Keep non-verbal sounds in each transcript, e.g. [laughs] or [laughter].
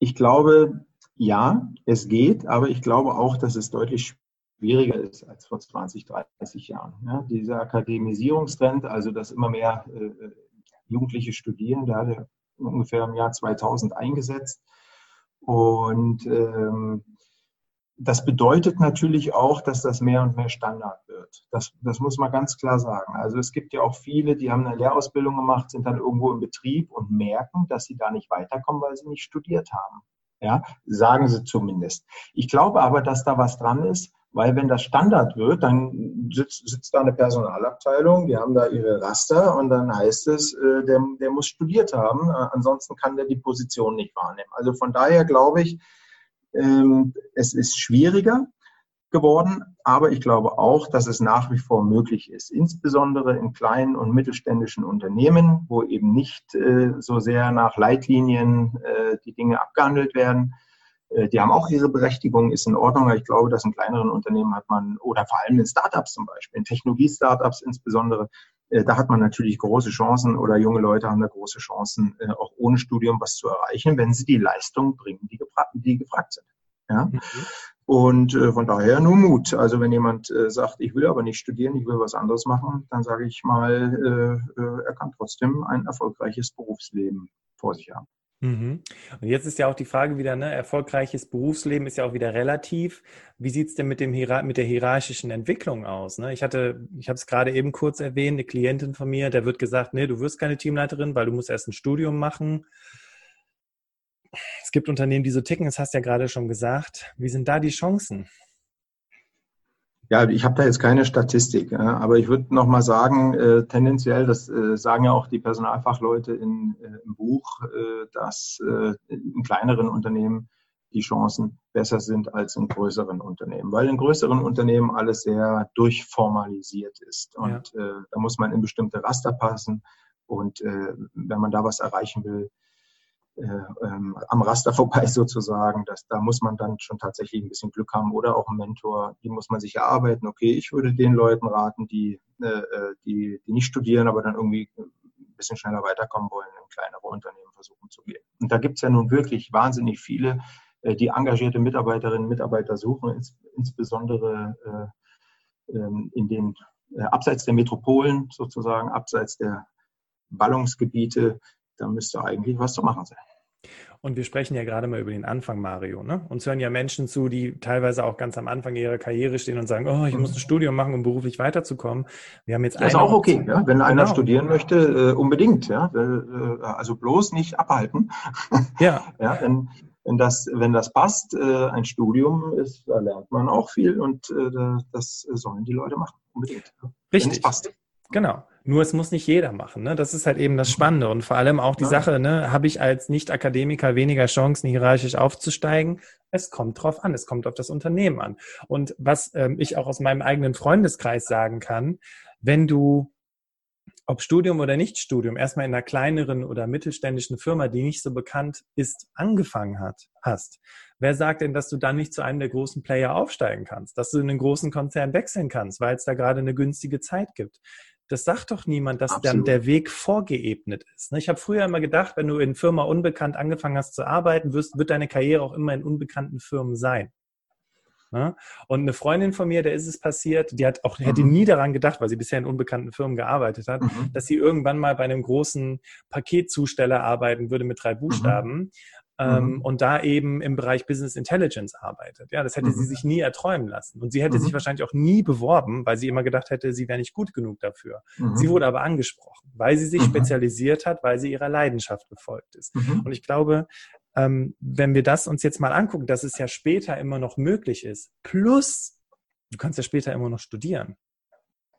Ich glaube, ja, es geht, aber ich glaube auch, dass es deutlich schwieriger ist als vor 20, 30 Jahren. Ja, dieser Akademisierungstrend, also dass immer mehr äh, Jugendliche studieren, der hatte ungefähr im Jahr 2000 eingesetzt. Und ähm, das bedeutet natürlich auch, dass das mehr und mehr Standard wird. Das, das muss man ganz klar sagen. Also es gibt ja auch viele, die haben eine Lehrausbildung gemacht, sind dann irgendwo im Betrieb und merken, dass sie da nicht weiterkommen, weil sie nicht studiert haben. Ja, sagen sie zumindest. Ich glaube aber, dass da was dran ist, weil wenn das Standard wird, dann sitzt, sitzt da eine Personalabteilung, die haben da ihre Raster und dann heißt es, äh, der, der muss studiert haben, äh, ansonsten kann der die Position nicht wahrnehmen. Also von daher glaube ich, es ist schwieriger geworden, aber ich glaube auch, dass es nach wie vor möglich ist, insbesondere in kleinen und mittelständischen Unternehmen, wo eben nicht äh, so sehr nach Leitlinien äh, die Dinge abgehandelt werden. Äh, die haben auch ihre Berechtigung, ist in Ordnung. Ich glaube, dass in kleineren Unternehmen hat man, oder vor allem in Startups zum Beispiel, in Technologie-Startups insbesondere, da hat man natürlich große Chancen oder junge Leute haben da große Chancen, äh, auch ohne Studium was zu erreichen, wenn sie die Leistung bringen, die, gefragt, die gefragt sind. Ja? Mhm. Und äh, von daher nur Mut. Also wenn jemand äh, sagt, ich will aber nicht studieren, ich will was anderes machen, dann sage ich mal, äh, er kann trotzdem ein erfolgreiches Berufsleben vor sich haben. Mhm. Und jetzt ist ja auch die Frage wieder, ne, erfolgreiches Berufsleben ist ja auch wieder relativ. Wie sieht's denn mit, dem, mit der hierarchischen Entwicklung aus? Ne? Ich hatte, ich habe es gerade eben kurz erwähnt, eine Klientin von mir, der wird gesagt, nee, du wirst keine Teamleiterin, weil du musst erst ein Studium machen. Es gibt Unternehmen, die so ticken, das hast du ja gerade schon gesagt. Wie sind da die Chancen? Ja, ich habe da jetzt keine Statistik, aber ich würde noch mal sagen, äh, tendenziell, das äh, sagen ja auch die Personalfachleute in, äh, im Buch, äh, dass äh, in kleineren Unternehmen die Chancen besser sind als in größeren Unternehmen, weil in größeren Unternehmen alles sehr durchformalisiert ist und ja. Äh, da muss man in bestimmte Raster passen und wenn man da was erreichen will, am Raster [laughs] vorbei sozusagen. Das, da muss man dann schon tatsächlich ein bisschen Glück haben oder auch ein Mentor, die muss man sich erarbeiten. Okay, ich würde den Leuten raten, die, äh, äh, die, die nicht studieren, aber dann irgendwie ein bisschen schneller weiterkommen wollen, in kleinere Unternehmen versuchen zu gehen. Und da gibt es ja nun wirklich wahnsinnig viele, äh, die engagierte Mitarbeiterinnen und Mitarbeiter suchen, ins, insbesondere äh, ähm, in den äh, abseits der Metropolen sozusagen, abseits der Ballungsgebiete, da müsste eigentlich was zu machen sein. Und wir sprechen ja gerade mal über den Anfang, Mario. Ne? Uns hören ja Menschen zu, die teilweise auch ganz am Anfang ihrer Karriere stehen und sagen, oh, ich muss ein Studium machen, um beruflich weiterzukommen. Wir haben jetzt das ist auch okay, ja? wenn einer genau. studieren möchte, äh, unbedingt. Ja? Äh, also bloß nicht abhalten. Ja. [laughs] ja wenn, wenn, das, wenn das passt, äh, ein Studium ist, da lernt man auch viel und äh, das sollen die Leute machen, unbedingt. Richtig. Wenn es passt. Genau. Nur es muss nicht jeder machen. Ne? Das ist halt eben das mhm. Spannende. Und vor allem auch die ja. Sache, ne, habe ich als Nicht-Akademiker weniger Chancen, hierarchisch aufzusteigen? Es kommt drauf an, es kommt auf das Unternehmen an. Und was ähm, ich auch aus meinem eigenen Freundeskreis sagen kann, wenn du ob Studium oder Nicht-Studium, erstmal in einer kleineren oder mittelständischen Firma, die nicht so bekannt ist, angefangen hat, hast. Wer sagt denn, dass du dann nicht zu einem der großen Player aufsteigen kannst, dass du in einen großen Konzern wechseln kannst, weil es da gerade eine günstige Zeit gibt? Das sagt doch niemand, dass Absolut. dann der Weg vorgeebnet ist. Ne? Ich habe früher immer gedacht, wenn du in Firma unbekannt angefangen hast zu arbeiten, wirst, wird deine Karriere auch immer in unbekannten Firmen sein. Ne? Und eine Freundin von mir, der ist es passiert, die hat auch, hätte mhm. nie daran gedacht, weil sie bisher in unbekannten Firmen gearbeitet hat, mhm. dass sie irgendwann mal bei einem großen Paketzusteller arbeiten würde mit drei mhm. Buchstaben. Mhm ähm, mhm. und da eben im Bereich Business Intelligence arbeitet. Ja, das hätte mhm. sie sich nie erträumen lassen. Und sie hätte mhm. sich wahrscheinlich auch nie beworben, weil sie immer gedacht hätte, sie wäre nicht gut genug dafür. Mhm. Sie wurde aber angesprochen, weil sie sich mhm. spezialisiert hat, weil sie ihrer Leidenschaft gefolgt ist. Mhm. Und ich glaube, ähm, wenn wir das uns jetzt mal angucken, dass es ja später immer noch möglich ist, plus du kannst ja später immer noch studieren.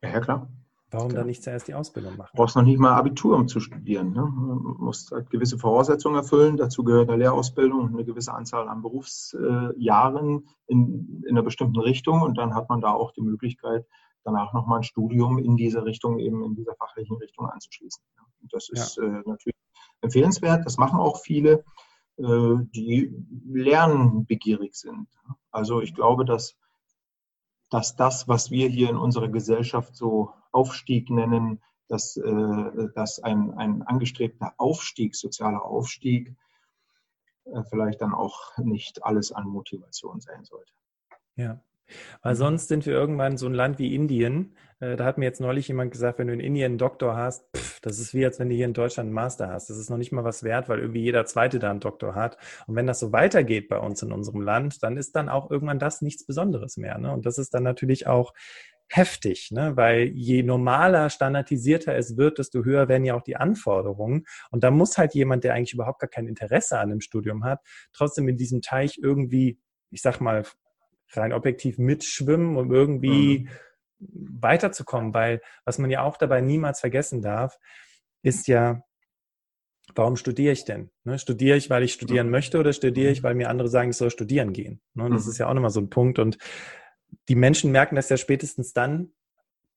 Ja, klar. Warum dann nicht zuerst die Ausbildung machen? Du brauchst noch nicht mal Abitur, um zu studieren. Ne? Du musst halt gewisse Voraussetzungen erfüllen. Dazu gehört eine Lehrausbildung und eine gewisse Anzahl an Berufsjahren in, in einer bestimmten Richtung. Und dann hat man da auch die Möglichkeit, danach nochmal ein Studium in dieser Richtung, eben in dieser fachlichen Richtung anzuschließen. Und das ist ja. äh, natürlich empfehlenswert. Das machen auch viele, äh, die lernbegierig sind. Also ich glaube, dass dass das, was wir hier in unserer Gesellschaft so Aufstieg nennen, dass, äh, dass ein, ein angestrebter Aufstieg, sozialer Aufstieg, äh, vielleicht dann auch nicht alles an Motivation sein sollte. Ja. Weil sonst sind wir irgendwann so ein Land wie Indien. Äh, da hat mir jetzt neulich jemand gesagt, wenn du in Indien einen Doktor hast, pff, das ist wie, als wenn du hier in Deutschland einen Master hast. Das ist noch nicht mal was wert, weil irgendwie jeder Zweite da einen Doktor hat. Und wenn das so weitergeht bei uns in unserem Land, dann ist dann auch irgendwann das nichts Besonderes mehr. Ne? Und das ist dann natürlich auch heftig, ne? weil je normaler, standardisierter es wird, desto höher werden ja auch die Anforderungen. Und da muss halt jemand, der eigentlich überhaupt gar kein Interesse an dem Studium hat, trotzdem in diesem Teich irgendwie, ich sag mal, rein objektiv mitschwimmen, um irgendwie mhm. weiterzukommen. Weil was man ja auch dabei niemals vergessen darf, ist ja, warum studiere ich denn? Ne, studiere ich, weil ich studieren mhm. möchte oder studiere ich, mhm. weil mir andere sagen, ich soll studieren gehen? Ne, das ist ja auch nochmal so ein Punkt. Und die Menschen merken das ja spätestens dann,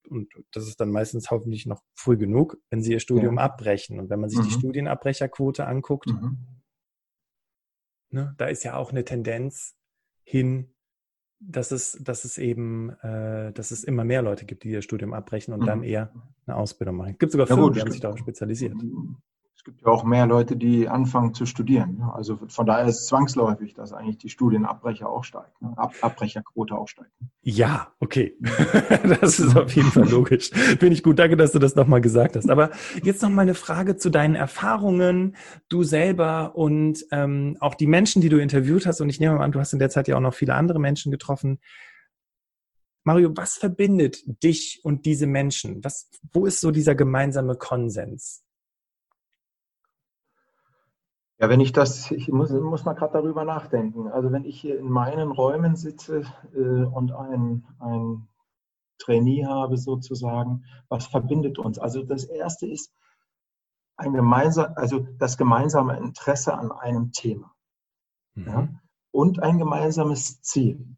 und das ist dann meistens hoffentlich noch früh genug, wenn sie ihr Studium ja. abbrechen. Und wenn man sich mhm. die Studienabbrecherquote anguckt, mhm. ne, da ist ja auch eine Tendenz hin, dass es, dass es eben, äh, dass es immer mehr Leute gibt, die ihr Studium abbrechen und mhm. dann eher eine Ausbildung machen. Es gibt sogar ja, Firmen, gut, die haben sich darauf spezialisiert. Es gibt ja auch mehr Leute, die anfangen zu studieren. Also von daher ist es zwangsläufig, dass eigentlich die Studienabbrecher auch steigt, ne? Ab Abbrecherquote auch steigt. Ja, okay. [laughs] das ist auf jeden Fall logisch. Finde ich gut. Danke, dass du das nochmal gesagt hast. Aber jetzt noch mal eine Frage zu deinen Erfahrungen, du selber und ähm, auch die Menschen, die du interviewt hast. Und ich nehme an, du hast in der Zeit ja auch noch viele andere Menschen getroffen. Mario, was verbindet dich und diese Menschen? Was, wo ist so dieser gemeinsame Konsens? Ja, wenn ich das, ich muss, muss mal gerade darüber nachdenken. Also wenn ich hier in meinen Räumen sitze äh, und ein, ein Trainee habe sozusagen, was verbindet uns? Also das erste ist ein gemeinsam, also das gemeinsame Interesse an einem Thema mhm. ja, und ein gemeinsames Ziel.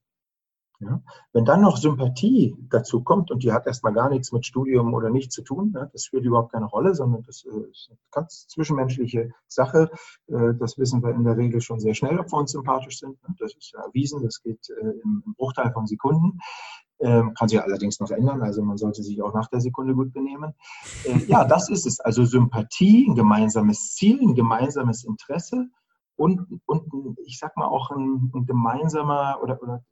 Ja? Wenn dann noch Sympathie dazu kommt, und die hat erstmal gar nichts mit Studium oder nicht zu tun, ja? das spielt überhaupt keine Rolle, sondern das äh, ist eine ganz zwischenmenschliche Sache. Äh, das wissen wir in der Regel schon sehr schnell, ob wir uns sympathisch sind. Ne? Das ist ja erwiesen, das geht äh, im Bruchteil von Sekunden. Ähm, kann sich allerdings noch ändern, also man sollte sich auch nach der Sekunde gut benehmen. ja, das ist es. Also Sympathie, ein gemeinsames Ziel, ein gemeinsames Interesse und, und ich sag mal auch ein, ein gemeinsamer oder, oder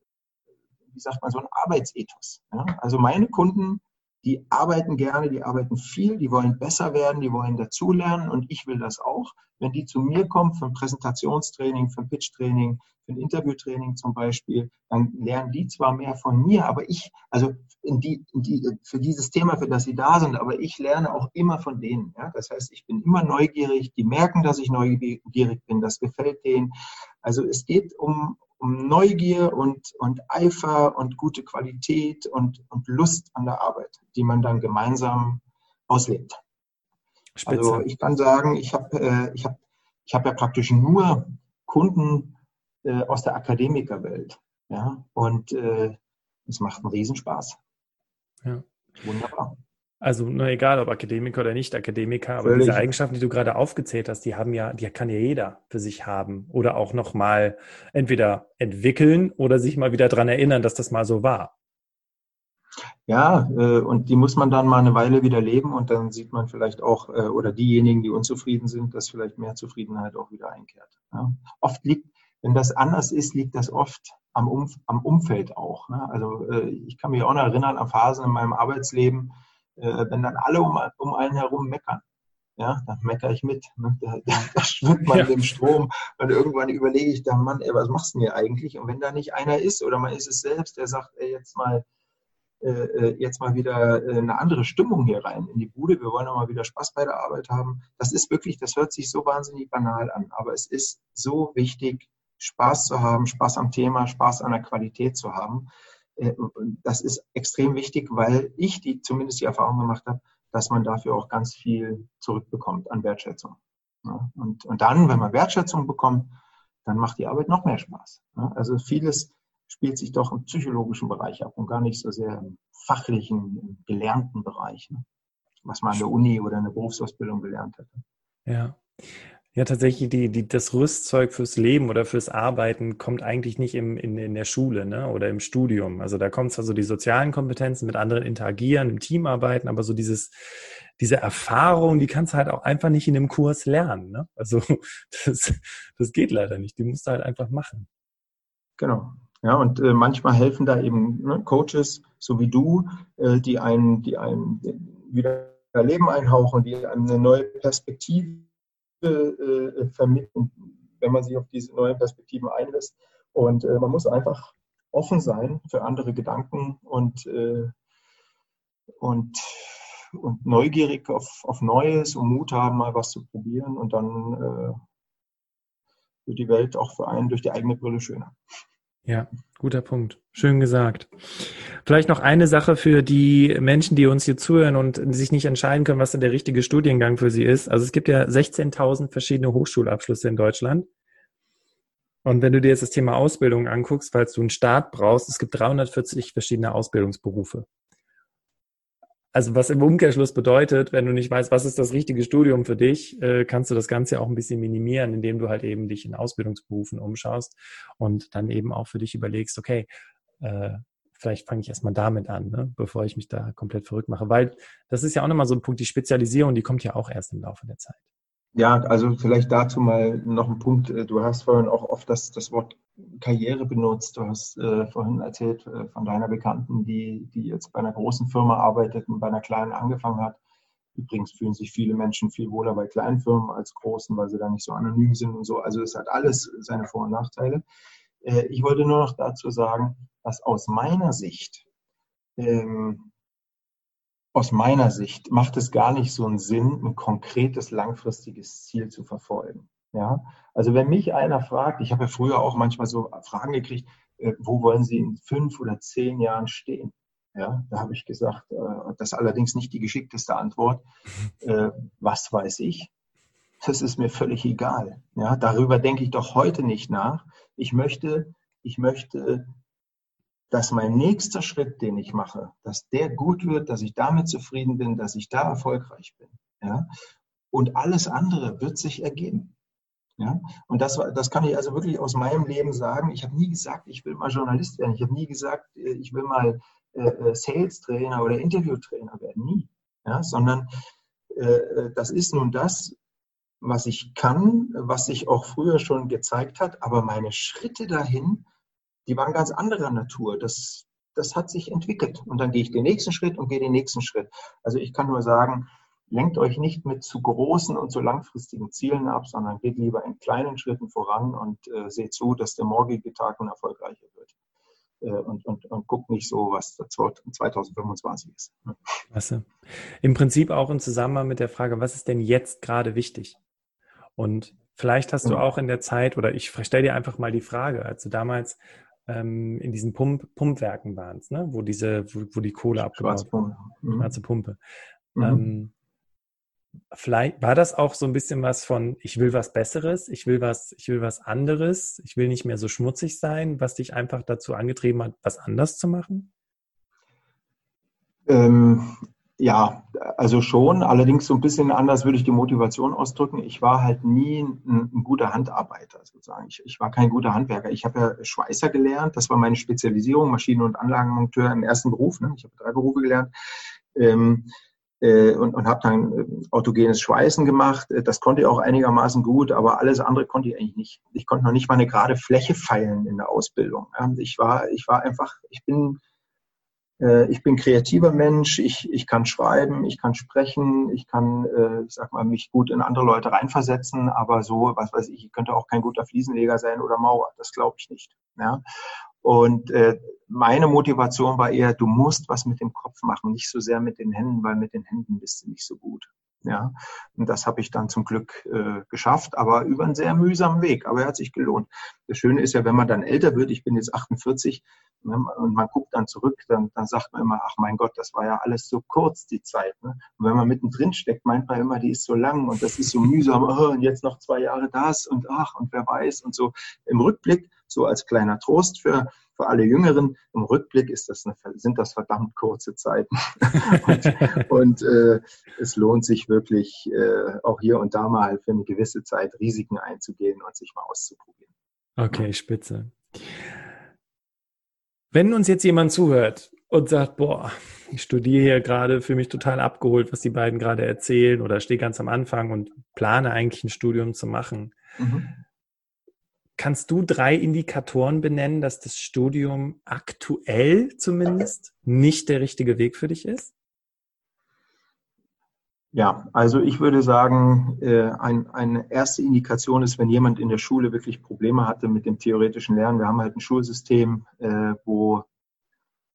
wie sagt man, so ein Arbeitsethos. Ja? Also meine Kunden, die arbeiten gerne, die arbeiten viel, die wollen besser werden, die wollen dazulernen und ich will das auch. Wenn die zu mir kommen für ein Präsentationstraining, für ein Pitchtraining, für ein Interviewtraining zum Beispiel, dann lernen die zwar mehr von mir, aber ich, also die, die, für dieses Thema, für das sie da sind, aber ich lerne auch immer von denen. Ja? Das heißt, ich bin immer neugierig, die merken, dass ich neugierig bin, das gefällt denen. Also es geht um, um Neugier und, und Eifer und gute Qualität und, und Lust an der Arbeit, die man dann gemeinsam auslebt. Spitze. Also ich kann sagen, ich habe äh, ich hab, ich hab ja praktisch nur Kunden äh, aus der Akademikerwelt. Ja? Und äh, es macht einen Riesenspaß. Ja. Wunderbar. Also nur egal, ob Akademiker oder nicht Akademiker, aber Völlig. diese Eigenschaften, die du gerade aufgezählt hast, die haben ja, die kann ja jeder für sich haben oder auch nochmal entweder entwickeln oder sich mal wieder daran erinnern, dass das mal so war. Ja, äh, und die muss man dann mal eine Weile wieder leben und dann sieht man vielleicht auch, äh, oder diejenigen, die unzufrieden sind, dass vielleicht mehr Zufriedenheit auch wieder einkehrt. Ja. Oft liegt, wenn das anders ist, liegt das oft am, Umf am Umfeld auch. Ne? Also äh, ich kann mich auch noch erinnern an Phasen in meinem Arbeitsleben, äh, wenn dann alle um, um einen herum meckern, ja, dann meckere ich mit. Ne? Da, da, da schwimmt man ja. im Strom und irgendwann überlege ich dann, Mann, ey, was machst du denn hier eigentlich? Und wenn da nicht einer ist oder man ist es selbst, der sagt, ey, jetzt mal, äh, äh jetzt mal wieder äh, eine andere Stimmung hier rein in die Bude, wir wollen auch mal wieder Spaß bei der Arbeit haben. Das ist wirklich, das hört sich so wahnsinnig banal an, aber es ist so wichtig, Spaß zu haben, Spaß am Thema, Spaß an der Qualität zu haben. Äh, das ist extrem wichtig, weil ich die zumindest die Erfahrung gemacht habe, dass man dafür auch ganz viel zurückbekommt an Wertschätzung. Und, und dann, wenn man Wertschätzung bekommt, dann macht die Arbeit noch mehr Spaß. Also vieles spielt sich doch im psychologischen Bereich ab und gar nicht so sehr im fachlichen, im gelernten Bereich, was man an der Uni oder in der Berufsausbildung gelernt hätte. Ja. Ja, tatsächlich, die, die, das Rüstzeug fürs Leben oder fürs Arbeiten kommt eigentlich nicht im, in, in der Schule ne? oder im Studium. Also da kommt zwar so die sozialen Kompetenzen, mit anderen interagieren, im Team arbeiten, aber so dieses, diese Erfahrung, die kannst du halt auch einfach nicht in einem Kurs lernen. Ne? Also [laughs] das, das geht leider nicht. Die musst du halt einfach machen. Genau. Ja, und äh, manchmal helfen da eben ne, Coaches, so wie du, äh, die einen, die einen wieder Leben einhauchen, die einem eine neue Perspektive äh, vermitteln, wenn man sich auf diese neuen Perspektiven einlässt. Und äh, man muss einfach offen sein für andere Gedanken und, äh, und, und neugierig auf, auf Neues und Mut haben, mal was zu probieren. Und dann äh, wird die Welt auch für einen durch die eigene Brille schöner. Ja, guter Punkt. Schön gesagt. Vielleicht noch eine Sache für die Menschen, die uns hier zuhören und sich nicht entscheiden können, was denn der richtige Studiengang für sie ist. Also es gibt ja 16.000 verschiedene Hochschulabschlüsse in Deutschland. Und wenn du dir jetzt das Thema Ausbildung anguckst, falls du einen Start brauchst, es gibt 340 verschiedene Ausbildungsberufe. Also was im Umkehrschluss bedeutet, wenn du nicht weißt, was ist das richtige Studium für dich, äh, kannst du das Ganze auch ein bisschen minimieren, indem du halt eben dich in Ausbildungsberufen umschaust und dann eben auch für dich überlegst, okay, äh, vielleicht fange ich erstmal damit an, ne, bevor ich mich da komplett verrückt mache. Weil das ist ja auch nochmal so ein Punkt, die Spezialisierung, die kommt ja auch erst im Laufe der Zeit. Ja, also vielleicht dazu mal noch ein Punkt. Du hast vorhin auch oft das, das Wort Karriere benutzt. Du hast äh, vorhin erzählt äh, von deiner Bekannten, die, die jetzt bei einer großen Firma arbeitet und bei einer kleinen angefangen hat. Übrigens fühlen sich viele Menschen viel wohler bei kleinen Firmen als großen, weil sie da nicht so anonym sind und so. Also es hat alles seine Vor- und Nachteile. Äh, ich wollte nur noch dazu sagen, dass aus meiner Sicht ähm, aus meiner Sicht macht es gar nicht so einen Sinn, ein konkretes langfristiges Ziel zu verfolgen. Ja, also wenn mich einer fragt, ich habe ja früher auch manchmal so Fragen gekriegt, äh, wo wollen Sie in fünf oder zehn Jahren stehen? Ja, da habe ich gesagt, äh, das ist allerdings nicht die geschickteste Antwort. [laughs] Äh, was weiß ich? Das ist mir völlig egal. Ja, darüber denke ich doch heute nicht nach. Ich möchte, ich möchte dass mein nächster Schritt, den ich mache, dass der gut wird, dass ich damit zufrieden bin, dass ich da erfolgreich bin. Ja? Und alles andere wird sich ergeben. Ja? Und das, das kann ich also wirklich aus meinem Leben sagen. Ich habe nie gesagt, ich will mal Journalist werden. Ich habe nie gesagt, äh, ich will mal äh, äh, Sales-Trainer oder Interview-Trainer werden. Nie. Ja? Sondern äh, das ist nun das, was ich kann, was sich auch früher schon gezeigt hat. Aber meine Schritte dahin, die waren ganz anderer Natur. Das, das hat sich entwickelt. Und dann gehe ich den nächsten Schritt und gehe den nächsten Schritt. Also ich kann nur sagen, lenkt euch nicht mit zu großen und zu langfristigen Zielen ab, sondern geht lieber in kleinen Schritten voran und äh, seht zu, dass der morgige Tag ein erfolgreicher wird. Äh, und, und, und guckt nicht so, was 2025 ist. [laughs] Klasse. Im Prinzip auch im Zusammenhang mit der Frage, was ist denn jetzt gerade wichtig? Und vielleicht hast du auch in der Zeit, oder ich stelle dir einfach mal die Frage, als du damals ähm, in diesen Pump Pumpwerken waren es, ne? wo diese, wo, wo die Kohle abgebaut wurde. Mhm. Schwarze Pumpe. Mhm. Ähm, vielleicht war das auch so ein bisschen was von, ich will was Besseres, ich will was, ich will was anderes, ich will nicht mehr so schmutzig sein, was dich einfach dazu angetrieben hat, was anders zu machen? Ähm, ja, also schon. Allerdings so ein bisschen anders würde ich die Motivation ausdrücken. Ich war halt nie ein, ein guter Handarbeiter sozusagen. Ich, ich, war kein guter Handwerker. Ich habe ja Schweißer gelernt. Das war meine Spezialisierung, Maschinen- und Anlagenmonteur im ersten Beruf. Ne? Ich habe drei Berufe gelernt. Ähm, äh, und, und habe dann äh, autogenes Schweißen gemacht. Äh, das konnte ich auch einigermaßen gut, aber alles andere konnte ich eigentlich nicht. Ich konnte noch nicht mal eine gerade Fläche feilen in der Ausbildung. Ich war, ich war einfach, ich bin äh, ich bin kreativer Mensch, ich, ich kann schreiben, ich kann sprechen, ich kann, äh, ich sag mal, mich gut in andere Leute reinversetzen, aber so, was weiß ich, ich könnte auch kein guter Fliesenleger sein oder Mauer, das glaube ich nicht. Ja? Und äh, meine Motivation war eher, du musst was mit dem Kopf machen, nicht so sehr mit den Händen, weil mit den Händen bist du nicht so gut. Ja, und das habe ich dann zum Glück äh, geschafft, aber über einen sehr mühsamen Weg. Aber er hat sich gelohnt. Das Schöne ist ja, wenn man dann älter wird, ich bin jetzt 48, ne, und man guckt dann zurück, dann, dann sagt man immer, ach mein Gott, das war ja alles so kurz, die Zeit. Ne? Und wenn man mittendrin steckt, meint man immer, die ist so lang und das ist so mühsam, oh, und jetzt noch zwei Jahre das und ach, und wer weiß und so. Im Rückblick so als kleiner Trost für, für alle Jüngeren. Im Rückblick ist das eine, sind das verdammt kurze Zeiten. [laughs] und, und äh, es lohnt sich wirklich äh, auch hier und da mal für eine gewisse Zeit Risiken einzugehen und sich mal auszuprobieren. Okay, spitze. Wenn uns jetzt jemand zuhört und sagt, boah, ich studiere hier gerade, für mich total abgeholt, was die beiden gerade erzählen oder stehe ganz am Anfang und plane eigentlich ein Studium zu machen. Mhm. Kannst du drei Indikatoren benennen, dass das Studium aktuell zumindest nicht der richtige Weg für dich ist? Ja, also ich würde sagen, äh, ein, eine erste Indikation ist, wenn jemand in der Schule wirklich Probleme hatte mit dem theoretischen Lernen. Wir haben halt ein Schulsystem, äh, wo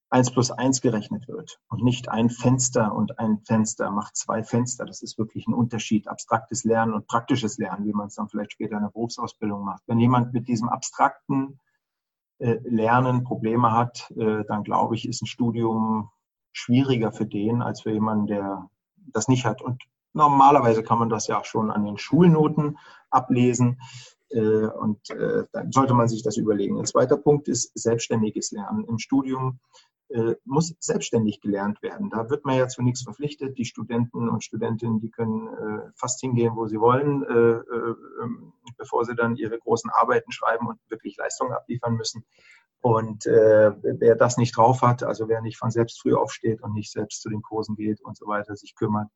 eins plus eins gerechnet wird und nicht ein Fenster und ein Fenster macht zwei Fenster. Das ist wirklich ein Unterschied, abstraktes Lernen und praktisches Lernen, wie man es dann vielleicht später in der Berufsausbildung macht. Wenn jemand mit diesem abstrakten äh, Lernen Probleme hat, äh, dann glaube ich, ist ein Studium schwieriger für den als für jemanden, der das nicht hat. Und normalerweise kann man das ja auch schon an den Schulnoten ablesen. Äh, und dann sollte man sich das überlegen. Ein zweiter Punkt ist selbstständiges Lernen. Im Studium muss selbstständig gelernt werden. Da wird man ja zu nichts verpflichtet. Die Studenten und Studentinnen, die können äh, fast hingehen, wo sie wollen, äh, äh, ähm, bevor sie dann ihre großen Arbeiten schreiben und wirklich Leistungen abliefern müssen. Und äh, wer das nicht drauf hat, also wer nicht von selbst früh aufsteht und nicht selbst zu den Kursen geht und so weiter, sich kümmert,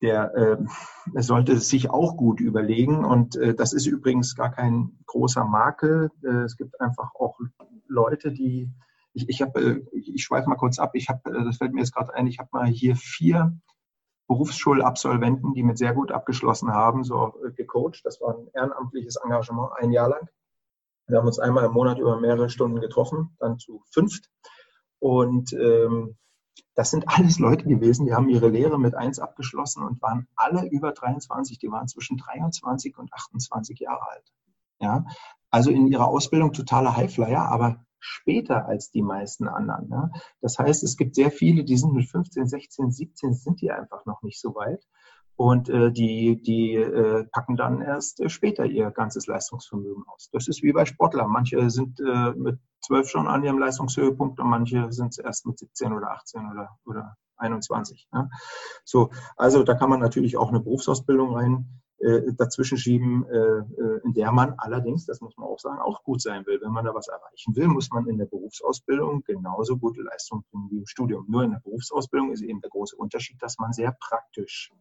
der äh, sollte sich auch gut überlegen. Und äh, das ist übrigens gar kein großer Makel. Äh, es gibt einfach auch Leute, die ich, ich habe, äh, ich schweife mal kurz ab, ich habe, äh, das fällt mir jetzt gerade ein, ich habe mal hier vier Berufsschulabsolventen, die mit sehr gut abgeschlossen haben, so äh, gecoacht. Das war ein ehrenamtliches Engagement, ein Jahr lang. Wir haben uns einmal im Monat über mehrere Stunden getroffen, dann zu fünft. Und ähm, das sind alles Leute gewesen, die haben ihre Lehre mit eins abgeschlossen und waren alle über 23. Die waren zwischen 23 und 28 Jahre alt. Ja, also in ihrer Ausbildung totaler Highflyer, aber später als die meisten anderen. Das heißt, es gibt sehr viele, die sind mit 15, 16, 17, sind die einfach noch nicht so weit. Und äh, die, die äh, packen dann erst äh, später ihr ganzes Leistungsvermögen aus. Das ist wie bei Sportlern. Manche sind äh, mit zwölf schon an ihrem Leistungshöhepunkt und manche sind es erst mit 17 oder 18 oder, oder 21. Ja. So, also da kann man natürlich auch eine Berufsausbildung rein dazwischen schieben, äh, äh, in der man allerdings, das muss man auch sagen, auch gut sein will. Wenn man da was erreichen will, muss man in der Berufsausbildung genauso gute Leistungen bringen wie im Studium. Nur in der Berufsausbildung ist eben der große Unterschied, dass man sehr praktisch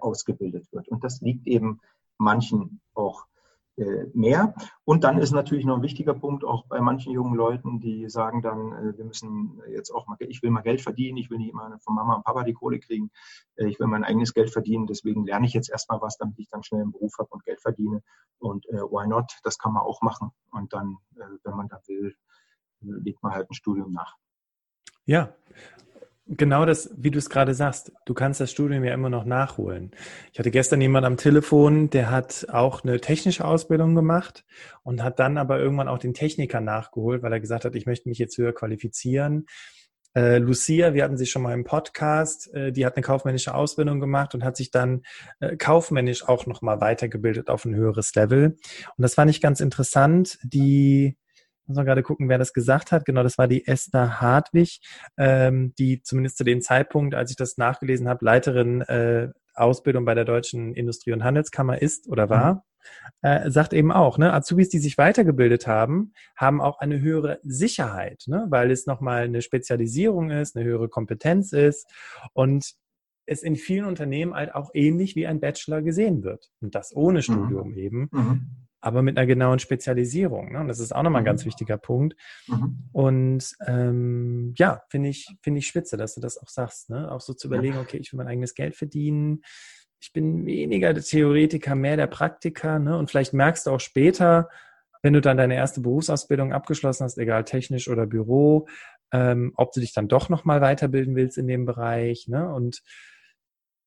ausgebildet wird. Und das liegt eben manchen auch äh, mehr. Und dann ist natürlich noch ein wichtiger Punkt auch bei manchen jungen Leuten, die sagen dann, äh, wir müssen jetzt auch mal, ich will mal Geld verdienen, ich will nicht immer von Mama und Papa die Kohle kriegen, äh, ich will mein eigenes Geld verdienen, deswegen lerne ich jetzt erstmal was, damit ich dann schnell einen Beruf habe und Geld verdiene. Und why not? Das kann man auch machen. Und dann, wenn man da will, legt man halt ein Studium nach. Ja, Genau das, wie du es gerade sagst, du kannst das Studium ja immer noch nachholen. Ich hatte gestern jemand am Telefon, der hat auch eine technische Ausbildung gemacht und hat dann aber irgendwann auch den Techniker nachgeholt, weil er gesagt hat, ich möchte mich jetzt höher qualifizieren. Äh, Lucia, wir hatten sie schon mal im Podcast, äh, die hat eine kaufmännische Ausbildung gemacht und hat sich dann äh, kaufmännisch auch nochmal weitergebildet auf ein höheres Level. Und das fand ich ganz interessant. Die muss man gerade gucken, wer das gesagt hat. Genau, das war die Esther Hartwig, ähm, die zumindest zu dem Zeitpunkt, als ich das nachgelesen habe, Leiterin äh, Ausbildung bei der Deutschen Industrie- und Handelskammer ist oder war. Mhm. Äh, sagt eben auch, ne, Azubis, die sich weitergebildet haben, haben auch eine höhere Sicherheit, ne, weil es nochmal eine Spezialisierung ist, eine höhere Kompetenz ist und es in vielen Unternehmen halt auch ähnlich wie ein Bachelor gesehen wird. Und das ohne mhm. Studium mhm. eben. Mhm aber mit einer genauen Spezialisierung. Ne? Und das ist auch nochmal ein ganz mhm. wichtiger Punkt. Mhm. Und ähm, ja, finde ich, finde ich spitze, dass du das auch sagst. Ne? Auch so zu überlegen, okay, ich will mein eigenes Geld verdienen. Ich bin weniger der Theoretiker, mehr der Praktiker. Ne? Und vielleicht merkst du auch später, wenn du dann deine erste Berufsausbildung abgeschlossen hast, egal technisch oder Büro, ähm, ob du dich dann doch nochmal weiterbilden willst in dem Bereich. Ne? Und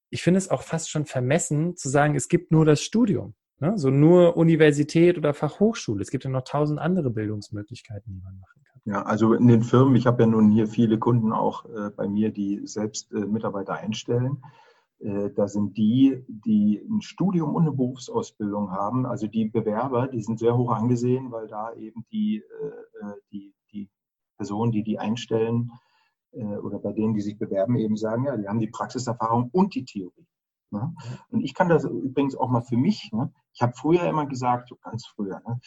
ich finde es auch fast schon vermessen zu sagen, es gibt nur das Studium. Ne? So nur Universität oder Fachhochschule. Es gibt ja noch tausend andere Bildungsmöglichkeiten, die man machen kann. Ja, also in den Firmen, ich habe ja nun hier viele Kunden auch äh, bei mir, die selbst äh, Mitarbeiter einstellen. Äh, da sind die, die ein Studium und eine Berufsausbildung haben, also die Bewerber, die sind sehr hoch angesehen, weil da eben die, äh, äh, die, die Personen, die die einstellen oder bei denen, die sich bewerben, eben sagen, ja, die haben die Praxiserfahrung und die Theorie. Ne? Und ich kann das übrigens auch mal für mich. Ne? Ich habe früher immer gesagt, so ganz früher, ne?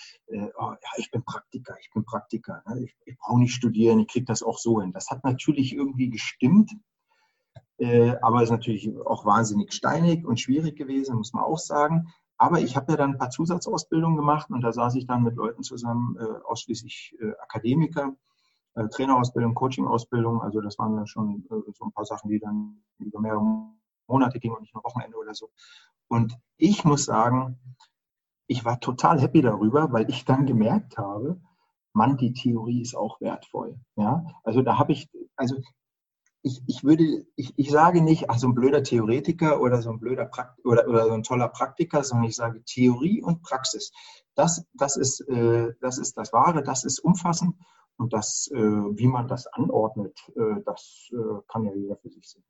oh, ja, ich bin Praktiker, ich bin Praktiker. Ne? Ich, ich brauche nicht studieren, ich kriege das auch so hin. Das hat natürlich irgendwie gestimmt, äh, aber ist natürlich auch wahnsinnig steinig und schwierig gewesen, muss man auch sagen. Aber ich habe ja dann ein paar Zusatzausbildungen gemacht und da saß ich dann mit Leuten zusammen, äh, ausschließlich äh, Akademiker, äh, Trainerausbildung, Coachingausbildung. Also das waren dann schon äh, so ein paar Sachen, die dann über mehrere Monate gingen und nicht nur Wochenende oder so. Und ich muss sagen, ich war total happy darüber, weil ich dann gemerkt habe, Mann, die Theorie ist auch wertvoll. Ja, also da habe ich, also ich, ich würde, ich, ich sage nicht, ach, so ein blöder Theoretiker oder so ein blöder Prakt oder, oder so ein toller Praktiker, sondern ich sage Theorie und Praxis. Das, das, ist, äh, das ist das Wahre, das ist umfassend und das, äh, wie man das anordnet, äh, das äh, kann ja jeder für sich sehen.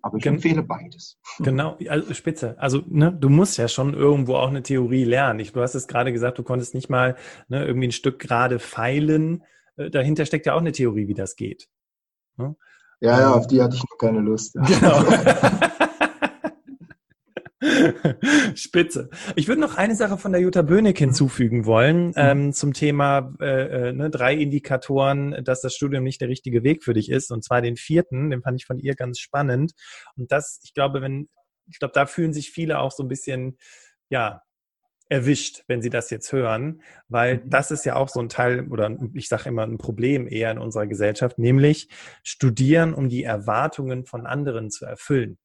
Aber ich Gen empfehle beides. [laughs] Genau, also spitze. Also ne, du musst ja schon irgendwo auch eine Theorie lernen. Ich, du hast es gerade gesagt, du konntest nicht mal ne, irgendwie ein Stück gerade feilen. Äh, dahinter steckt ja auch eine Theorie, wie das geht. Ne? Ja, ja, auf die hatte ich noch keine Lust. [laughs] [laughs] Genau. [laughs] Spitze. Ich würde noch eine Sache von der Jutta Böhnig hinzufügen wollen mhm. ähm, zum Thema äh, äh, ne, drei Indikatoren, dass das Studium nicht der richtige Weg für dich ist. Und zwar den vierten, den fand ich von ihr ganz spannend. Und das, ich glaube, wenn, ich glaube, da fühlen sich viele auch so ein bisschen, ja, erwischt, wenn Sie das jetzt hören, weil mhm. das ist ja auch so ein Teil oder ich sage immer ein Problem eher in unserer Gesellschaft, nämlich studieren, um die Erwartungen von anderen zu erfüllen.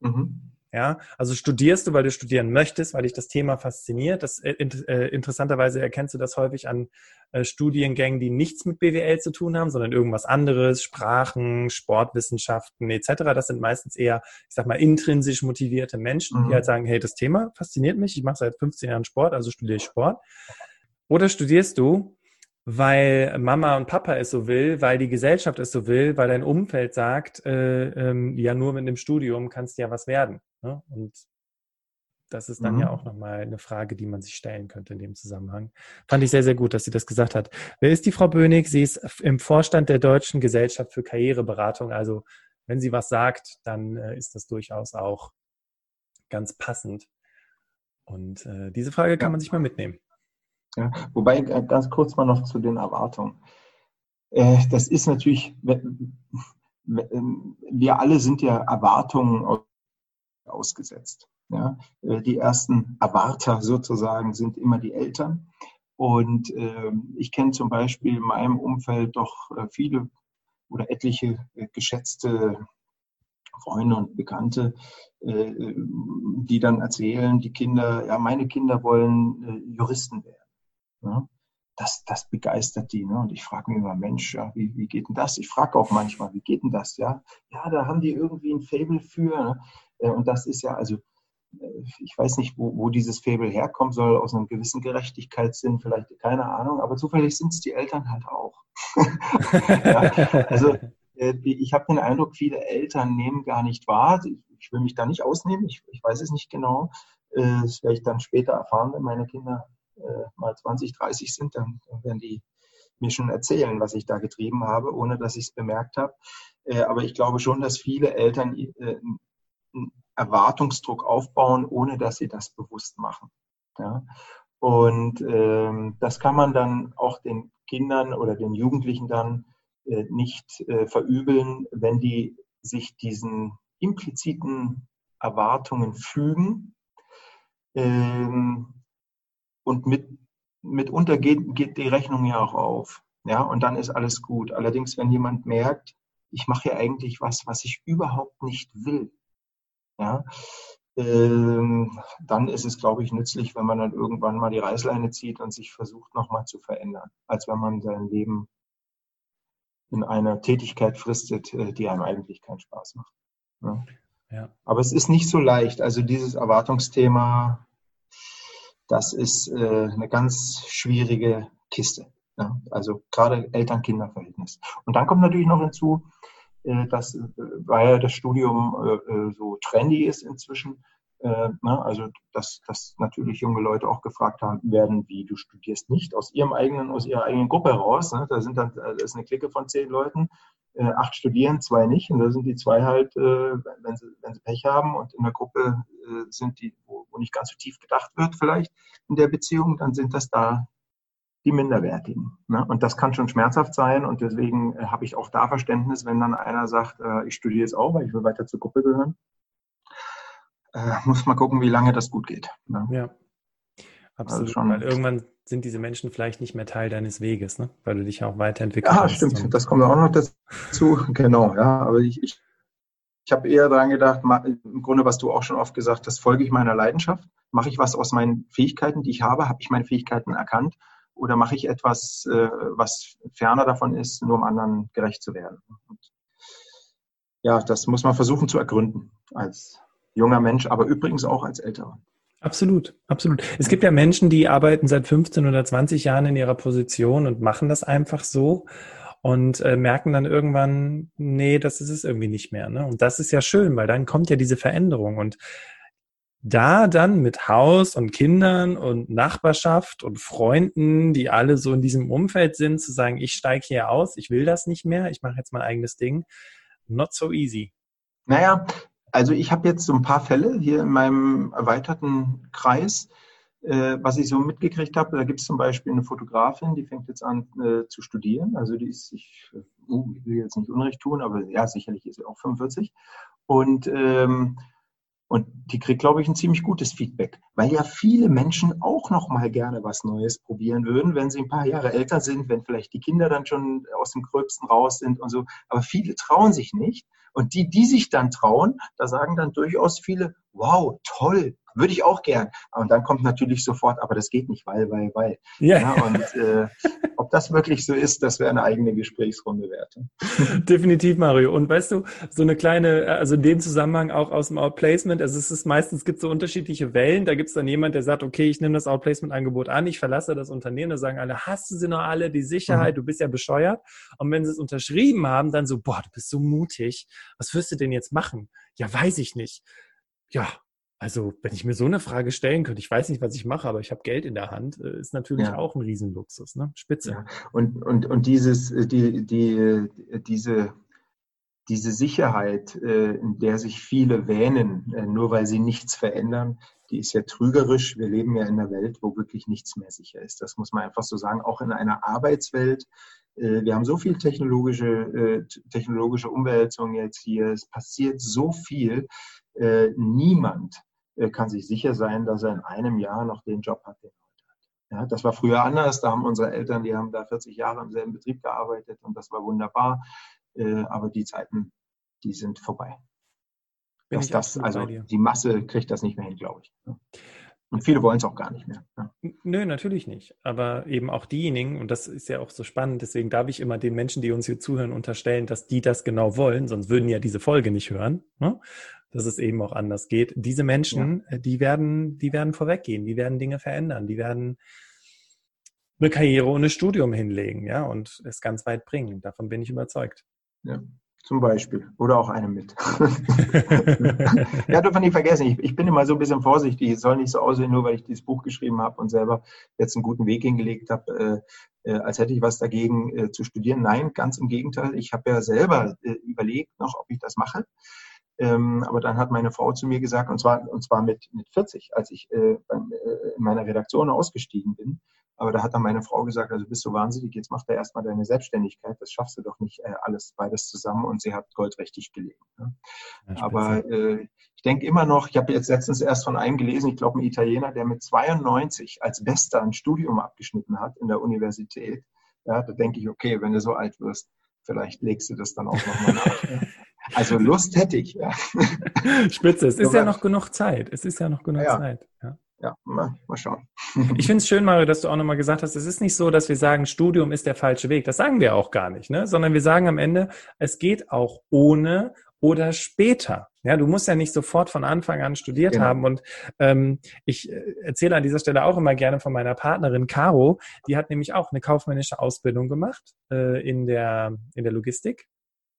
Mhm. Ja, also studierst du, weil du studieren möchtest, weil dich das Thema fasziniert. Das, äh, äh, interessanterweise erkennst du das häufig an äh, Studiengängen, die nichts mit BWL zu tun haben, sondern irgendwas anderes, Sprachen, Sportwissenschaften etc. Das sind meistens eher, ich sag mal, intrinsisch motivierte Menschen, mhm. die halt sagen, hey, das Thema fasziniert mich, ich mache seit 15 Jahren Sport, also studiere ich Sport. Oder studierst du, weil Mama und Papa es so will, weil die Gesellschaft es so will, weil dein Umfeld sagt, äh, ähm, ja, nur mit dem Studium kannst du ja was werden. Ne? Und das ist dann mhm. ja auch nochmal eine Frage, die man sich stellen könnte in dem Zusammenhang. Fand ich sehr, sehr gut, dass sie das gesagt hat. Wer ist die Frau Bönig? Sie ist im Vorstand der Deutschen Gesellschaft für Karriereberatung. Also wenn sie was sagt, dann äh, ist das durchaus auch ganz passend. Und äh, diese Frage kann man sich mal mitnehmen. Ja, wobei äh, ganz kurz mal noch zu den Erwartungen. Äh, das ist natürlich, wir alle sind ja Erwartungen ausgesetzt. Ja, äh, die ersten Erwarter sozusagen sind immer die Eltern. Und ich kenne zum Beispiel in meinem Umfeld doch viele oder etliche geschätzte Freunde und Bekannte, die dann erzählen, die Kinder, ja, meine Kinder wollen Juristen werden. Ja, das, das begeistert die. Ne? Und ich frage mich immer, Mensch, ja, wie, wie geht denn das? Ich frage auch manchmal, wie geht denn das? Ja, ja da haben die irgendwie ein Fable für. Ne? Äh, und das ist ja, also äh, ich weiß nicht, wo, wo dieses Fable herkommen soll, aus einem gewissen Gerechtigkeitssinn, vielleicht keine Ahnung, aber zufällig sind es die Eltern halt auch. [laughs] ja, also äh, ich habe den Eindruck, viele Eltern nehmen gar nicht wahr. Ich will mich da nicht ausnehmen, ich, ich weiß es nicht genau. Das werde ich dann später erfahren, wenn meine Kinder mal 20, 30 sind, dann, werden die mir schon erzählen, was ich da getrieben habe, ohne dass ich es bemerkt habe. Aber ich glaube schon, dass viele Eltern Erwartungsdruck aufbauen, ohne dass sie das bewusst machen. Ja? Und ähm, das kann man dann auch den Kindern oder den Jugendlichen dann äh, nicht äh, verübeln, wenn die sich diesen impliziten Erwartungen fügen. Ähm, und mit, mitunter geht, geht die Rechnung ja auch auf. Ja, und dann ist alles gut. Allerdings, wenn jemand merkt, ich mache ja eigentlich was, was ich überhaupt nicht will, ja, ähm, dann ist es, glaube ich, nützlich, wenn man dann irgendwann mal die Reißleine zieht und sich versucht, nochmal zu verändern, als wenn man sein Leben in einer Tätigkeit fristet, äh, die einem eigentlich keinen Spaß macht. Ja. Ja. Aber es ist nicht so leicht. Also dieses Erwartungsthema das ist äh, eine ganz schwierige Kiste. Ja? Also gerade Eltern-Kinder-Verhältnis. Und dann kommt natürlich noch hinzu, dass, äh, weil das Studium äh, so trendy ist inzwischen, ne, also dass, dass natürlich junge Leute auch gefragt haben, werden, wie du studierst nicht aus ihrem eigenen, aus ihrer eigenen Gruppe raus. Ne? Da sind dann, da ist eine Clique von zehn Leuten, acht studieren, zwei nicht. Und da sind die zwei halt, wenn sie, wenn sie Pech haben und in der Gruppe sind die, wo nicht ganz so tief gedacht wird vielleicht in der Beziehung, dann sind das da die Minderwertigen. Ne? Und das kann schon schmerzhaft sein und deswegen äh, habe ich auch da Verständnis, wenn dann einer sagt, äh, ich studiere jetzt auch, weil ich will weiter zur Gruppe gehören. Äh, muss mal gucken, wie lange das gut geht. Ne? Ja, absolut. Also schon, weil irgendwann sind diese Menschen vielleicht nicht mehr Teil deines Weges, ne? weil du dich ja auch weiterentwickelst. Ja, stimmt. Das kommt auch noch dazu. [laughs] genau, ja. Aber ich, ich, ich habe eher daran gedacht, im Grunde, was du auch schon oft gesagt hast, folge ich meiner Leidenschaft? Mache ich was aus meinen Fähigkeiten, die ich habe? Habe ich meine Fähigkeiten erkannt? Oder mache ich etwas, äh, was ferner davon ist, nur um anderen gerecht zu werden? Und ja, das muss man versuchen zu ergründen als junger Mensch, aber übrigens auch als älterer. Absolut, absolut. Es gibt ja Menschen, die arbeiten seit 15 oder 20 Jahren in ihrer Position und machen das einfach so und äh, merken dann irgendwann, nee, das ist es irgendwie nicht mehr. Ne? Und das ist ja schön, weil dann kommt ja diese Veränderung. Und da dann mit Haus und Kindern und Nachbarschaft und Freunden, die alle so in diesem Umfeld sind, zu sagen, ich steige hier aus, ich will das nicht mehr, ich mache jetzt mein eigenes Ding, not so easy. Naja, also ich habe jetzt so ein paar Fälle hier in meinem erweiterten Kreis, äh, was ich so mitgekriegt habe. Da gibt es zum Beispiel eine Fotografin, die fängt jetzt an äh, zu studieren. Also die ist, ich, uh, ich will jetzt nicht Unrecht tun, aber ja, sicherlich ist sie auch 45. Und ähm, und die kriegt, glaube ich, ein ziemlich gutes Feedback, weil ja viele Menschen auch noch mal gerne was Neues probieren würden, wenn sie ein paar Jahre älter sind, wenn vielleicht die Kinder dann schon aus dem Gröbsten raus sind und so. Aber viele trauen sich nicht. Und die, die sich dann trauen, da sagen dann durchaus viele, wow, toll, würde ich auch gern. Und dann kommt natürlich sofort, aber das geht nicht, weil, weil, weil. Ja. ja und äh, [laughs] das wirklich so ist, das wäre eine eigene Gesprächsrunde wert. [laughs] Definitiv, Mario. Und weißt du, so eine kleine, also in dem Zusammenhang auch aus dem Outplacement, also es ist meistens gibt so unterschiedliche Wellen. Da gibt es dann jemand, der sagt, okay, ich nehme das Outplacement-Angebot an, ich verlasse das Unternehmen. Da sagen alle, hast du sie noch alle, die Sicherheit, mhm. du bist ja bescheuert. Und wenn sie es unterschrieben haben, dann so, boah, du bist so mutig. Was wirst du denn jetzt machen? Ja, weiß ich nicht. Ja, also, wenn ich mir so eine Frage stellen könnte, ich weiß nicht, was ich mache, aber ich habe Geld in der Hand, äh, ist natürlich ja. auch ein Riesenluxus, ne? Spitze. Ja. Und, und, und dieses, äh, die, die, diese, diese Sicherheit, äh, in der sich viele wähnen, nur weil sie nichts verändern, die ist ja trügerisch. Wir leben ja in einer Welt, wo wirklich nichts mehr sicher ist. Das muss man einfach so sagen. Auch in einer Arbeitswelt. Wir haben so viel technologische, technologische Umwälzung jetzt hier. Es passiert so viel. Niemand kann sich sicher sein, dass er in einem Jahr noch den Job hat, den er heute hat. Ja, das war früher anders. Da haben unsere Eltern, die haben da 40 Jahre im selben Betrieb gearbeitet und das war wunderbar. Äh, aber die Zeiten, die sind vorbei. Dass das, also die Masse kriegt das nicht mehr hin, glaube ich. Und viele wollen es auch gar nicht mehr. Ja. Nö, natürlich nicht. Aber eben auch diejenigen, und das ist ja auch so spannend, deswegen darf ich immer den Menschen, die uns hier zuhören, unterstellen, dass die das genau wollen, sonst würden ja diese Folge nicht hören. Ne? Dass es eben auch anders geht. Diese Menschen, ja. Äh, die werden, die werden vorweggehen, die werden Dinge verändern, die werden eine Karriere ohne Studium hinlegen, ja, und es ganz weit bringen. Davon bin ich überzeugt. Ja, zum Beispiel. Oder auch eine mit. [laughs] ja, darf man nicht vergessen. Ich, ich, bin immer so ein bisschen vorsichtig. Es soll nicht so aussehen, nur weil ich dieses Buch geschrieben habe und selber jetzt einen guten Weg hingelegt habe, äh, äh, als hätte ich was dagegen äh, zu studieren. Nein, ganz im Gegenteil. Ich habe ja selber äh, überlegt noch, ob ich das mache. Ähm, aber dann hat meine Frau zu mir gesagt, und zwar, und zwar mit, mit 40, als ich äh, beim, äh, in meiner Redaktion ausgestiegen bin. Aber da hat dann meine Frau gesagt, also bist du wahnsinnig, jetzt mach da erstmal deine Selbstständigkeit, das schaffst du doch nicht äh, alles beides zusammen und sie hat goldrichtig gelegen. Ne? Ja, aber äh, ich denke immer noch, ich habe jetzt letztens erst von einem gelesen, ich glaube ein Italiener, der mit 92 als Bester ein Studium abgeschnitten hat in der Universität. Ja, da denke ich, okay, wenn du so alt wirst, vielleicht legst du das dann auch nochmal nach. [laughs] Also Lust hätte ich, ja. [laughs] Spitze, es ist ja noch genug Zeit. Es ist ja noch genug ja. Zeit. Ja, ja mal, schauen. [laughs] Ich finde es schön, Mario, dass du auch nochmal gesagt hast, es ist nicht so, dass wir sagen, Studium ist der falsche Weg. Das sagen wir auch gar nicht, ne? sondern wir sagen am Ende, es geht auch ohne oder später. Ja, du musst ja nicht sofort von Anfang an studiert genau. haben. Und ähm, ich äh, erzähle an dieser Stelle auch immer gerne von meiner Partnerin Caro. Die hat nämlich auch eine kaufmännische Ausbildung gemacht äh, in der in der Logistik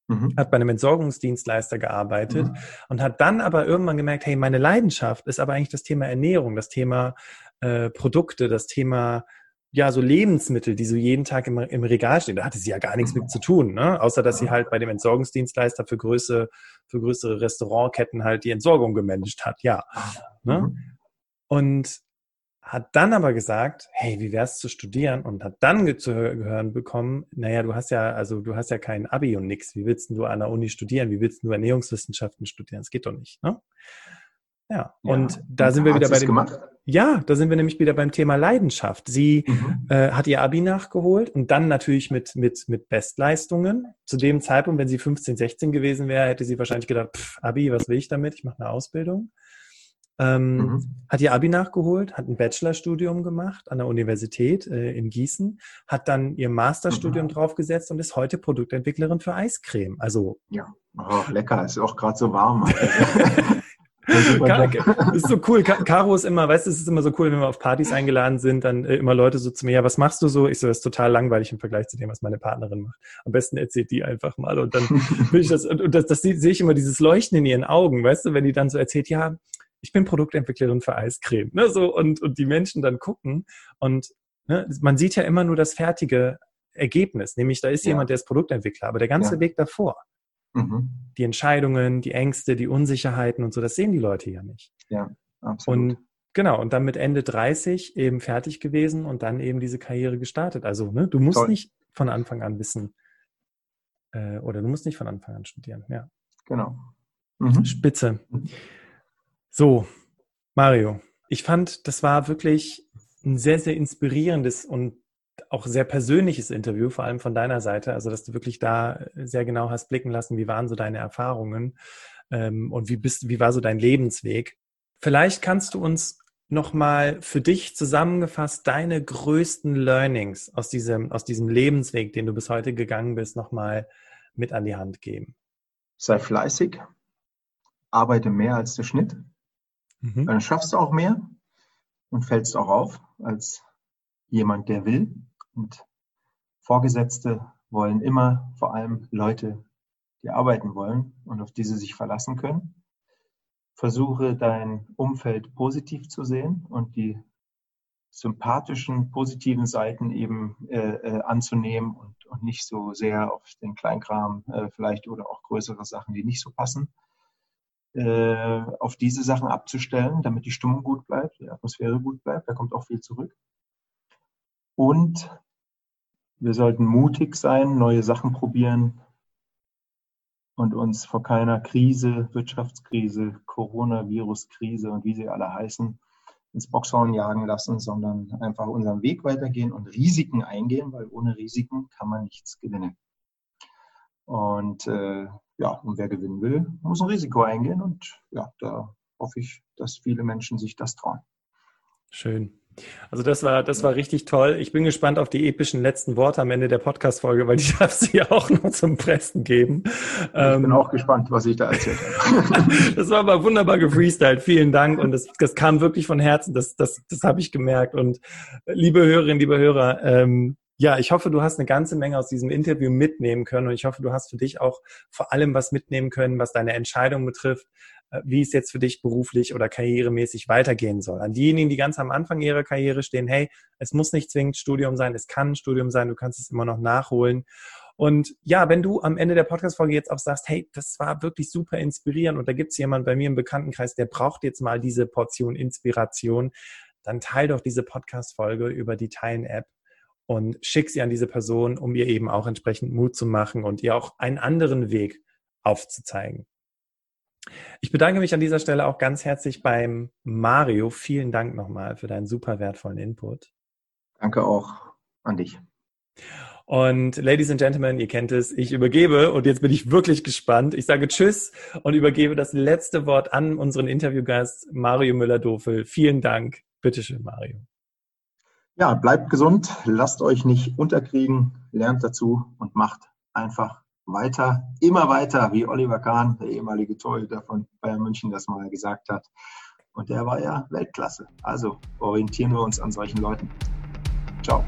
mhm. hat bei einem Entsorgungsdienstleister gearbeitet mhm. und hat dann aber irgendwann gemerkt, hey, meine Leidenschaft ist aber eigentlich das Thema Ernährung, das Thema äh, Produkte, das Thema ja, so Lebensmittel, die so jeden Tag im, im Regal stehen, da hatte sie ja gar nichts mit zu tun, ne? Außer dass sie halt bei dem Entsorgungsdienstleister für größere, für größere Restaurantketten halt die Entsorgung gemanagt hat, ja. Ne? Mhm. Und hat dann aber gesagt, hey, wie wär's zu studieren? Und hat dann zu hören bekommen, naja, du hast ja, also du hast ja kein Abi und nix. Wie willst du an der Uni studieren? Wie willst du Ernährungswissenschaften studieren? Das geht doch nicht, ne? Ja, und ja, da sind wir wieder bei dem. Gemacht? Ja, da sind wir nämlich wieder beim Thema Leidenschaft. Sie mhm. äh, hat ihr Abi nachgeholt und dann natürlich mit, mit, mit Bestleistungen. Zu dem Zeitpunkt, wenn sie 15, 16 gewesen wäre, hätte sie wahrscheinlich gedacht, pff, Abi, was will ich damit? Ich mache eine Ausbildung. Ähm, mhm. Hat ihr Abi nachgeholt, hat ein Bachelorstudium gemacht an der Universität äh, in Gießen, hat dann ihr Masterstudium mhm. draufgesetzt und ist heute Produktentwicklerin für Eiscreme. Also ja, oh, lecker, ist auch gerade so warm. [laughs] Das ist so cool. Caro ist immer, weißt du, es ist immer so cool, wenn wir auf Partys eingeladen sind, dann äh, immer Leute so zu mir, ja, was machst du so? Ich so, das ist total langweilig im Vergleich zu dem, was meine Partnerin macht. Am besten erzählt die einfach mal. Und dann [laughs] will ich das, und das, das sehe ich immer dieses Leuchten in ihren Augen, weißt du, wenn die dann so erzählt, ja, ich bin Produktentwicklerin für Eiscreme, ne, so, und, und die Menschen dann gucken und, ne, man sieht ja immer nur das fertige Ergebnis, nämlich da ist ja. jemand, der ist Produktentwickler, aber der ganze ja. Weg davor, Mhm. Die Entscheidungen, die Ängste, die Unsicherheiten und so, das sehen die Leute ja nicht. Ja, absolut. Und genau, und dann mit Ende 30 eben fertig gewesen und dann eben diese Karriere gestartet. Also, ne, du musst Toll. nicht von Anfang an wissen, äh, oder du musst nicht von Anfang an studieren, ja. Genau. Mhm. Spitze. So, Mario, ich fand, das war wirklich ein sehr, sehr inspirierendes und auch sehr persönliches Interview, vor allem von deiner Seite, also dass du wirklich da sehr genau hast blicken lassen, wie waren so deine Erfahrungen ähm, und wie bist, wie war so dein Lebensweg. Vielleicht kannst du uns nochmal für dich zusammengefasst deine größten Learnings aus diesem, aus diesem Lebensweg, den du bis heute gegangen bist, nochmal mit an die Hand geben. Sei fleißig, arbeite mehr als der Schnitt, mhm. dann schaffst du auch mehr und fällst auch auf als jemand, der will. Und Vorgesetzte wollen immer vor allem Leute, die arbeiten wollen und auf die sie sich verlassen können. Versuche dein Umfeld positiv zu sehen und die sympathischen, positiven Seiten eben äh, äh, anzunehmen und, und nicht so sehr auf den Kleinkram äh, vielleicht oder auch größere Sachen, die nicht so passen, äh, auf diese Sachen abzustellen, damit die Stimmung gut bleibt, die Atmosphäre gut bleibt. Da kommt auch viel zurück. Und wir sollten mutig sein, neue Sachen probieren und uns vor keiner Krise, Wirtschaftskrise, Coronavirus-Krise und wie sie alle heißen, ins Boxhorn jagen lassen, sondern einfach unseren Weg weitergehen und Risiken eingehen, weil ohne Risiken kann man nichts gewinnen. Und äh, ja, und wer gewinnen will, muss ein Risiko eingehen. Und ja, da hoffe ich, dass viele Menschen sich das trauen. Schön. Also das war, das war richtig toll. Ich bin gespannt auf die epischen letzten Worte am Ende der Podcast-Folge, weil die [laughs] darf sie ja auch noch zum Pressen geben. Ich bin ähm, auch gespannt, was ich da erzählt habe. [laughs] das war aber wunderbar gefreestylt. Vielen Dank. Und das, das kam wirklich von Herzen. Das, das, das habe ich gemerkt. Und liebe Hörerinnen, liebe Hörer, ähm, ja, ich hoffe, du hast eine ganze Menge aus diesem Interview mitnehmen können und ich hoffe, du hast für dich auch vor allem was mitnehmen können, was deine Entscheidung betrifft, äh, wie es jetzt für dich beruflich oder karrieremäßig weitergehen soll. An diejenigen, die ganz am Anfang ihrer Karriere stehen, hey, es muss nicht zwingend Studium sein, es kann Studium sein, du kannst es immer noch nachholen. Und ja, wenn du am Ende der Podcast-Folge jetzt auch sagst, hey, das war wirklich super inspirierend und da gibt es jemand bei mir im Bekanntenkreis, der braucht jetzt mal diese Portion Inspiration, dann teil doch diese Podcast-Folge über die Teilen-App und schick sie an diese Person, um ihr eben auch entsprechend Mut zu machen und ihr auch einen anderen Weg aufzuzeigen. Ich bedanke mich an dieser Stelle auch ganz herzlich beim Mario. Vielen Dank nochmal für deinen super wertvollen Input. Danke auch an dich. Und Ladies and Gentlemen, ihr kennt es, ich übergebe und jetzt bin ich wirklich gespannt. Ich sage Tschüss und übergebe das letzte Wort an unseren Interviewgast Mario Müller-Dofel. Vielen Dank. Bitteschön, Mario. Ja, bleibt gesund, lasst euch nicht unterkriegen, lernt dazu und macht einfach weiter, immer weiter, wie Oliver Kahn, der ehemalige Torhüter von Bayern München, das mal gesagt hat. Und der war ja Weltklasse. Also orientieren wir uns an solchen Leuten. Ciao.